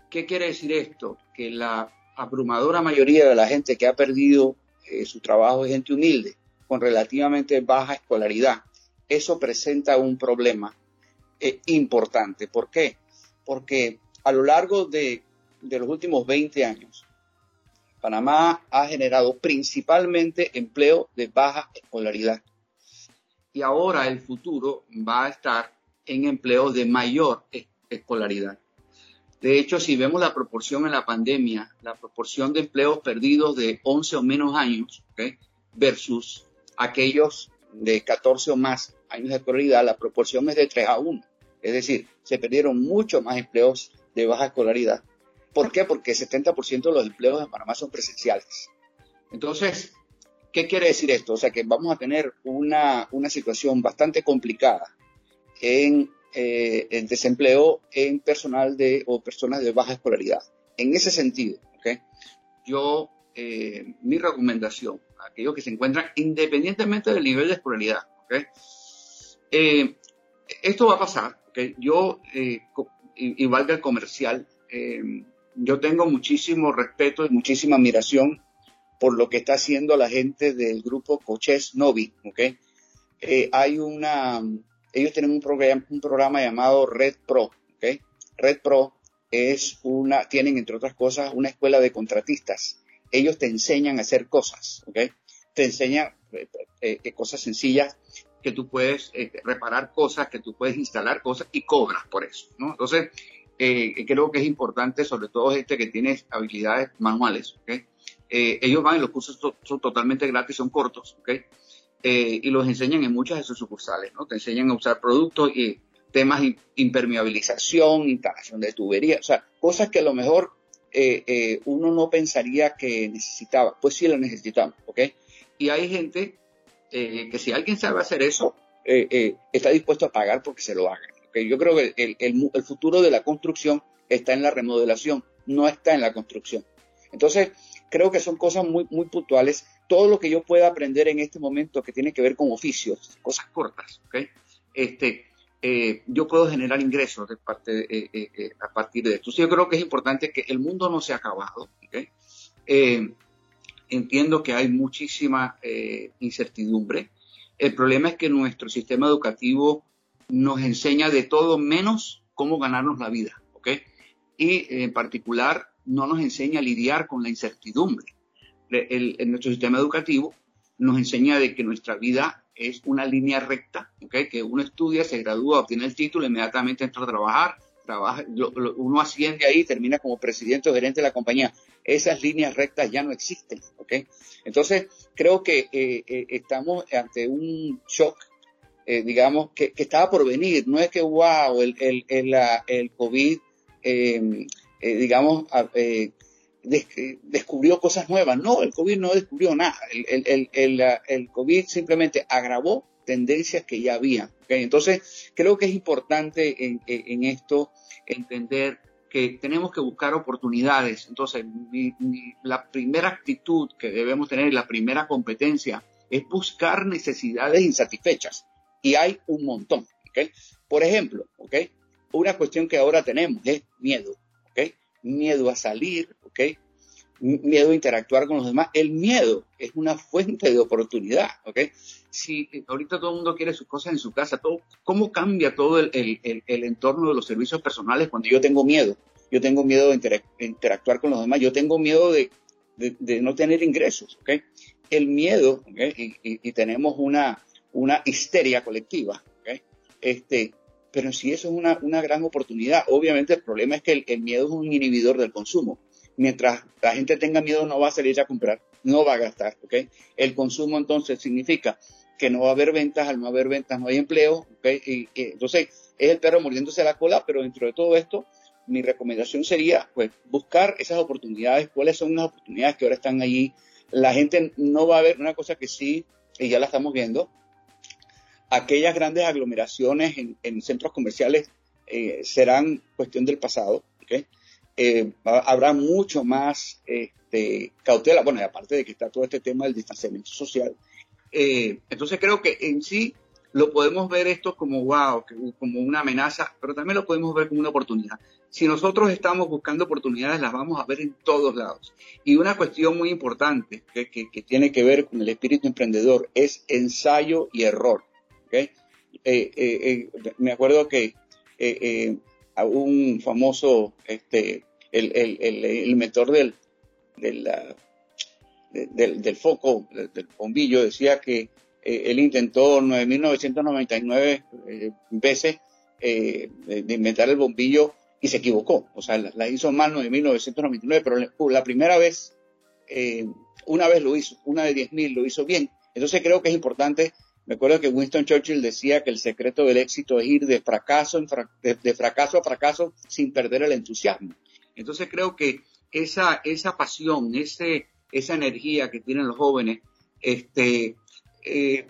¿Qué quiere decir esto? Que la abrumadora mayoría de la gente que ha perdido eh, su trabajo es gente humilde, con relativamente baja escolaridad. Eso presenta un problema importante. ¿Por qué? Porque a lo largo de de los últimos 20 años, Panamá ha generado principalmente empleo de baja escolaridad. Y ahora el futuro va a estar en empleos de mayor escolaridad. De hecho, si vemos la proporción en la pandemia, la proporción de empleos perdidos de 11 o menos años versus aquellos de 14 o más años de escolaridad, la proporción es de 3 a 1. Es decir, se perdieron mucho más empleos de baja escolaridad ¿Por qué? Porque el 70% de los empleos en Panamá son presenciales. Entonces, ¿qué quiere decir esto? O sea, que vamos a tener una, situación bastante complicada en el eh, desempleo en personal de o personas de baja escolaridad. En ese sentido, ¿okay? yo, eh, mi recomendación a aquellos que se encuentran independientemente del nivel de escolaridad, ¿okay? Eh, esto va a pasar, ¿okay? yo, igual que el comercial, yo tengo muchísimo respeto y muchísima admiración por lo que está haciendo la gente del grupo Coches Novi, ¿ok? Eh, hay una, ellos tienen un programa, llamado Red Pro, ¿ok? Red Pro es una, tienen entre otras cosas una escuela de contratistas. Ellos te enseñan a hacer cosas, ¿ok? Te enseñan eh, eh, cosas sencillas que tú puedes reparar cosas, que tú puedes instalar cosas y cobras por eso. Entonces, eh, creo que es importante, sobre todo gente que tiene habilidades manuales. Eh, ellos van y los cursos son totalmente gratis, son cortos. Eh, y los enseñan en muchas de sus sucursales, ¿no? Te enseñan a usar productos y temas de impermeabilización, instalación de tuberías, o sea, cosas que a lo mejor uno no pensaría que necesitaba. Pues sí lo necesitamos, ¿ok? Y hay gente que si alguien sabe hacer eso, está dispuesto a pagar porque se lo hagan yo creo que el, futuro de la construcción está en la remodelación, no está en la construcción. Entonces, creo que son cosas muy, puntuales. Todo lo que yo pueda aprender en este momento que tiene que ver con oficios, cosas cortas, Este, eh, yo puedo generar ingresos eh, eh, a partir de esto. yo creo que es importante que el mundo no se ha acabado. entiendo que hay muchísima incertidumbre. El problema es que nuestro sistema educativo nos enseña de todo menos cómo ganarnos la vida, ¿ok? Y en particular no nos enseña a lidiar con la incertidumbre. en nuestro sistema educativo nos enseña de que nuestra vida es una línea recta, ¿ok? Que uno estudia, se gradúa, obtiene el título, inmediatamente entra a trabajar, trabaja, uno asciende ahí, termina como presidente o gerente de la compañía. Esas líneas rectas ya no existen, ¿ok? Entonces, creo que eh, eh, estamos ante un shock eh, digamos, que, estaba por venir. No es que, wow, el, el, el, el COVID, em, eh, digamos, descubrió cosas nuevas. No, el COVID no descubrió nada. El, COVID simplemente agravó tendencias que ya había. Entonces, creo que es importante en, esto entender que tenemos que buscar oportunidades. Entonces, la primera actitud que debemos tener, la primera competencia, es buscar necesidades insatisfechas. Y hay un montón. Por ejemplo, una cuestión que ahora tenemos es miedo miedo a salir, ¿ok? Miedo a interactuar con los demás. El miedo es una fuente de oportunidad, ¿ok? Si ahorita todo el mundo quiere sus cosas en su casa, todo, ¿cómo cambia todo el, entorno de los servicios personales cuando yo tengo miedo? Yo tengo miedo de interactuar con los demás, yo tengo miedo de, no tener ingresos, ¿ok? El miedo, y, tenemos una, una histeria colectiva. Este, pero si eso es una, gran oportunidad. Obviamente el problema es que el, miedo es un inhibidor del consumo. Mientras la gente tenga miedo no va a salir a comprar, no va a gastar, ¿ok? El consumo entonces significa que no va a haber ventas, al no haber ventas no hay empleo, ¿ok? Y, entonces es el perro mordiéndose la cola, pero dentro de todo esto, mi recomendación sería, pues, buscar esas oportunidades, cuáles son las oportunidades que ahora están allí. La gente no va a ver una cosa que sí, y ya la estamos viendo, aquellas grandes aglomeraciones en, centros comerciales eh, serán cuestión del pasado. Eh, habrá mucho más este, cautela, bueno, y aparte de que está todo este tema del distanciamiento social. Eh, entonces creo que en sí lo podemos ver esto como wow, como una amenaza, pero también lo podemos ver como una oportunidad. Si nosotros estamos buscando oportunidades, las vamos a ver en todos lados. Y una cuestión muy importante que, que tiene que ver con el espíritu emprendedor es ensayo y error. Eh, eh, eh, me acuerdo que un famoso, este, el, el, el, mentor del, del, del, foco, del, bombillo, decía que él intentó 9.999 veces de inventar el bombillo y se equivocó. O sea, la, hizo mal 9.999, pero la primera vez, una vez lo hizo, una de 10.000 lo hizo bien. Entonces creo que es importante me acuerdo que Winston Churchill decía que el secreto del éxito es ir de fracaso, de, fracaso a fracaso sin perder el entusiasmo. Entonces creo que esa, esa pasión, ese, esa energía que tienen los jóvenes, este, eh,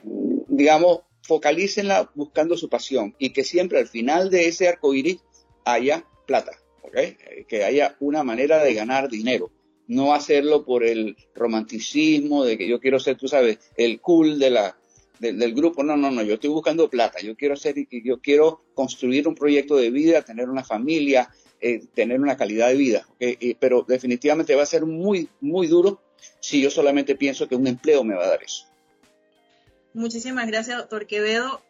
digamos, focalícenla buscando su pasión y que siempre al final de ese arco iris haya plata, que haya una manera de ganar dinero. No hacerlo por el romanticismo de que yo quiero ser, tú sabes, el cool de la, del, grupo, no, no, no, yo estoy buscando plata, yo quiero hacer, yo quiero construir un proyecto de vida, tener una familia, eh, tener una calidad de vida, pero definitivamente va a ser muy, muy duro si yo solamente pienso que un empleo me va a dar eso. Muchísimas gracias, doctor Quevedo.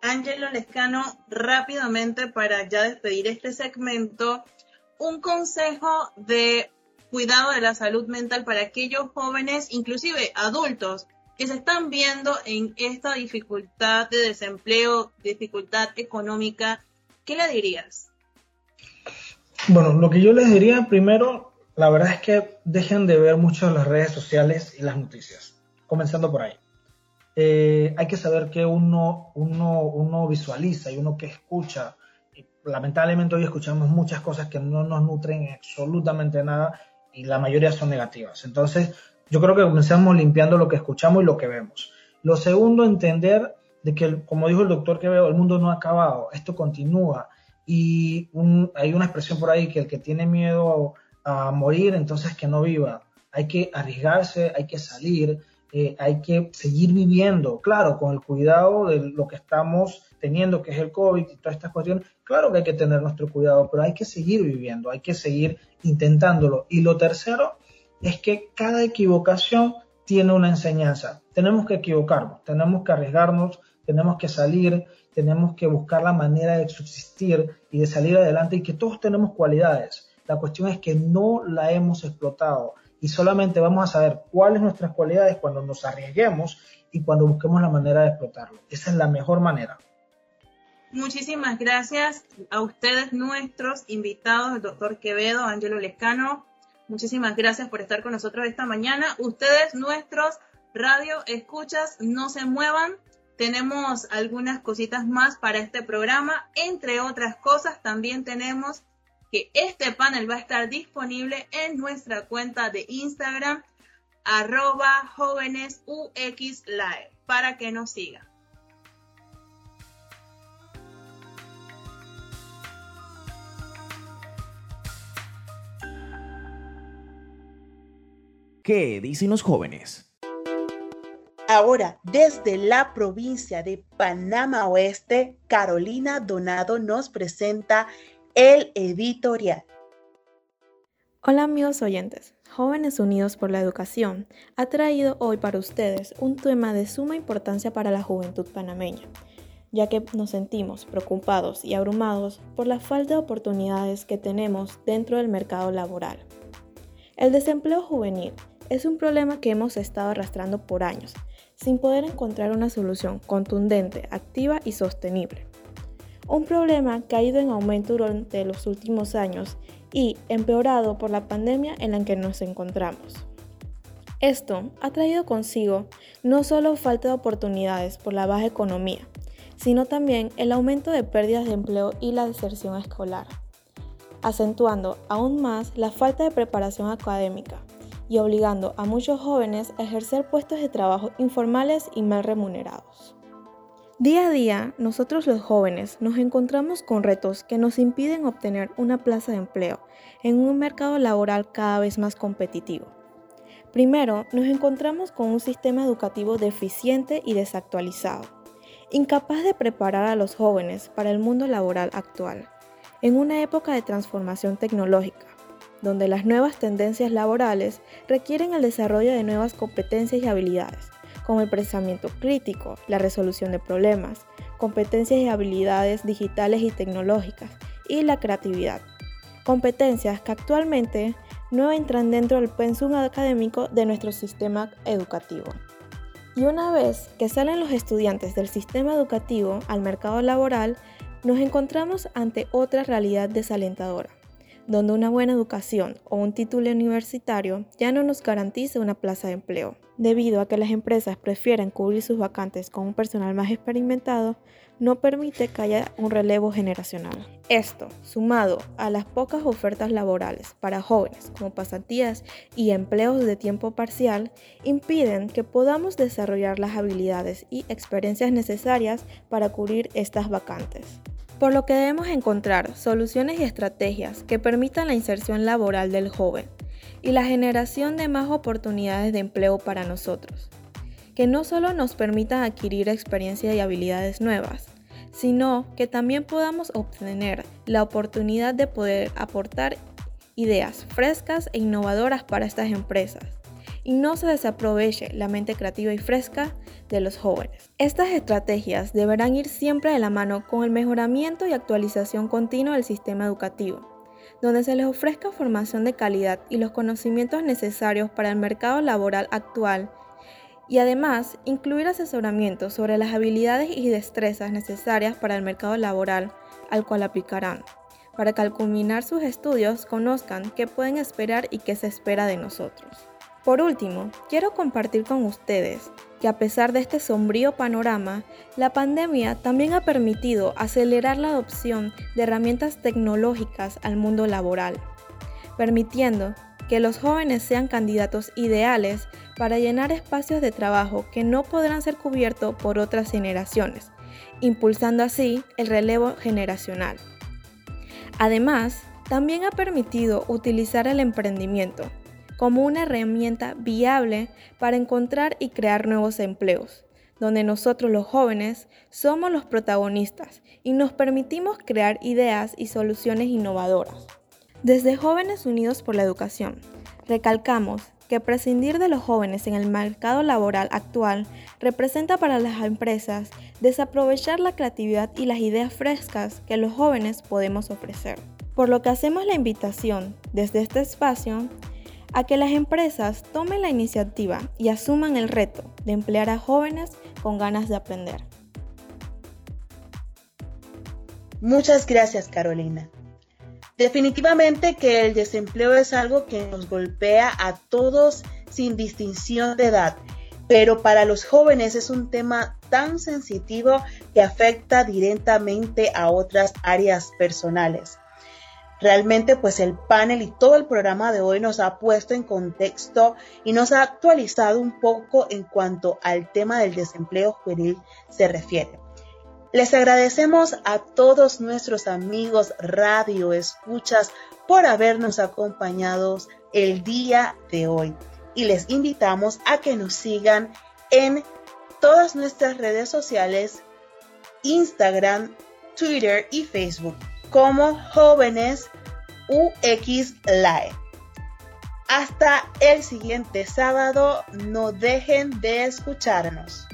Ángelo Lescano, rápidamente para ya despedir este segmento, un consejo de cuidado de la salud mental para aquellos jóvenes, inclusive adultos, que se están viendo en esta dificultad de desempleo, dificultad económica, ¿qué le dirías? Bueno, lo que yo les diría primero, la verdad es que dejen de ver mucho las redes sociales y las noticias, comenzando por ahí. Eh, hay que saber que uno, uno, uno visualiza y uno que escucha. lamentablemente hoy escuchamos muchas cosas que no nos nutren absolutamente nada y la mayoría son negativas. Entonces, yo creo que comenzamos limpiando lo que escuchamos y lo que vemos. Lo segundo, entender de que, como dijo el doctor que veo, el mundo no ha acabado, esto continúa. Y hay una expresión por ahí que el que tiene miedo a, morir, entonces que no viva. Hay que arriesgarse, hay que salir, eh, hay que seguir viviendo, claro, con el cuidado de lo que estamos teniendo, que es el COVID y todas estas cuestiones. Claro que hay que tener nuestro cuidado, pero hay que seguir viviendo, hay que seguir intentándolo. Y lo tercero, es que cada equivocación tiene una enseñanza. Tenemos que equivocarnos, tenemos que arriesgarnos, tenemos que salir, tenemos que buscar la manera de subsistir y de salir adelante y que todos tenemos cualidades. La cuestión es que no la hemos explotado y solamente vamos a saber cuáles nuestras cualidades cuando nos arriesguemos y cuando busquemos la manera de explotarlo. Esa es la mejor manera. Muchísimas gracias a ustedes, nuestros invitados, el doctor Quevedo, Ángelo Lescano, Muchísimas gracias por estar con nosotros esta mañana. Ustedes, nuestros radio escuchas, no se muevan. Tenemos algunas cositas más para este programa. Entre otras cosas, también tenemos que este panel va a estar disponible en nuestra cuenta de Instagram arroba jóvenes live para que nos sigan. ¿Qué dicen los jóvenes? Ahora, desde la provincia de Panamá Oeste, Carolina Donado nos presenta el editorial. Hola amigos oyentes, Jóvenes Unidos por la Educación ha traído hoy para ustedes un tema de suma importancia para la juventud panameña, ya que nos sentimos preocupados y abrumados por la falta de oportunidades que tenemos dentro del mercado laboral. El desempleo juvenil es un problema que hemos estado arrastrando por años, sin poder encontrar una solución contundente, activa y sostenible. Un problema que ha ido en aumento durante los últimos años y empeorado por la pandemia en la que nos encontramos. Esto ha traído consigo no solo falta de oportunidades por la baja economía, sino también el aumento de pérdidas de empleo y la deserción escolar, acentuando aún más la falta de preparación académica, y obligando a muchos jóvenes a ejercer puestos de trabajo informales y mal remunerados. Día a día, nosotros los jóvenes nos encontramos con retos que nos impiden obtener una plaza de empleo en un mercado laboral cada vez más competitivo. Primero, nos encontramos con un sistema educativo deficiente y desactualizado, incapaz de preparar a los jóvenes para el mundo laboral actual, en una época de transformación tecnológica, donde las nuevas tendencias laborales requieren el desarrollo de nuevas competencias y habilidades, como el pensamiento crítico, la resolución de problemas, competencias y habilidades digitales y tecnológicas, y la creatividad. Competencias que actualmente no entran dentro del pensum académico de nuestro sistema educativo. Y una vez que salen los estudiantes del sistema educativo al mercado laboral, nos encontramos ante otra realidad desalentadora donde una buena educación o un título universitario ya no nos garantiza una plaza de empleo. Debido a que las empresas prefieren cubrir sus vacantes con un personal más experimentado, no permite que haya un relevo generacional. Esto, sumado a las pocas ofertas laborales para jóvenes como pasantías y empleos de tiempo parcial, impiden que podamos desarrollar las habilidades y experiencias necesarias para cubrir estas vacantes por lo que debemos encontrar soluciones y estrategias que permitan la inserción laboral del joven y la generación de más oportunidades de empleo para nosotros, que no solo nos permitan adquirir experiencia y habilidades nuevas, sino que también podamos obtener la oportunidad de poder aportar ideas frescas e innovadoras para estas empresas y no se desaproveche la mente creativa y fresca de los jóvenes. Estas estrategias deberán ir siempre de la mano con el mejoramiento y actualización continua del sistema educativo, donde se les ofrezca formación de calidad y los conocimientos necesarios para el mercado laboral actual y además incluir asesoramiento sobre las habilidades y destrezas necesarias para el mercado laboral al cual aplicarán, para que al culminar sus estudios conozcan qué pueden esperar y qué se espera de nosotros. Por último, quiero compartir con ustedes que a pesar de este sombrío panorama, la pandemia también ha permitido acelerar la adopción de herramientas tecnológicas al mundo laboral, permitiendo que los jóvenes sean candidatos ideales para llenar espacios de trabajo que no podrán ser cubiertos por otras generaciones, impulsando así el relevo generacional. Además, también ha permitido utilizar el emprendimiento como una herramienta viable para encontrar y crear nuevos empleos, donde nosotros los jóvenes somos los protagonistas y nos permitimos crear ideas y soluciones innovadoras. Desde Jóvenes Unidos por la Educación, recalcamos que prescindir de los jóvenes en el mercado laboral actual representa para las empresas desaprovechar la creatividad y las ideas frescas que los jóvenes podemos ofrecer. Por lo que hacemos la invitación desde este espacio a que las empresas tomen la iniciativa y asuman el reto de emplear a jóvenes con ganas de aprender. Muchas gracias, Carolina. Definitivamente que el desempleo es algo que nos golpea a todos sin distinción de edad, pero para los jóvenes es un tema tan sensitivo que afecta directamente a otras áreas personales. Realmente pues el panel y todo el programa de hoy nos ha puesto en contexto y nos ha actualizado un poco en cuanto al tema del desempleo juvenil se refiere. Les agradecemos a todos nuestros amigos radio escuchas por habernos acompañado el día de hoy y les invitamos a que nos sigan en todas nuestras redes sociales, Instagram, Twitter y Facebook como jóvenes UX Live. Hasta el siguiente sábado, no dejen de escucharnos.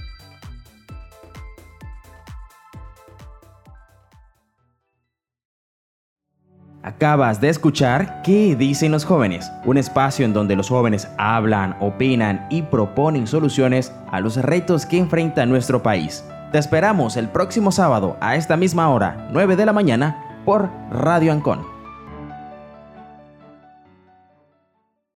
Acabas de escuchar ¿Qué dicen los jóvenes? Un espacio en donde los jóvenes hablan, opinan y proponen soluciones a los retos que enfrenta nuestro país. Te esperamos el próximo sábado a esta misma hora, 9 de la mañana, por Radio Ancon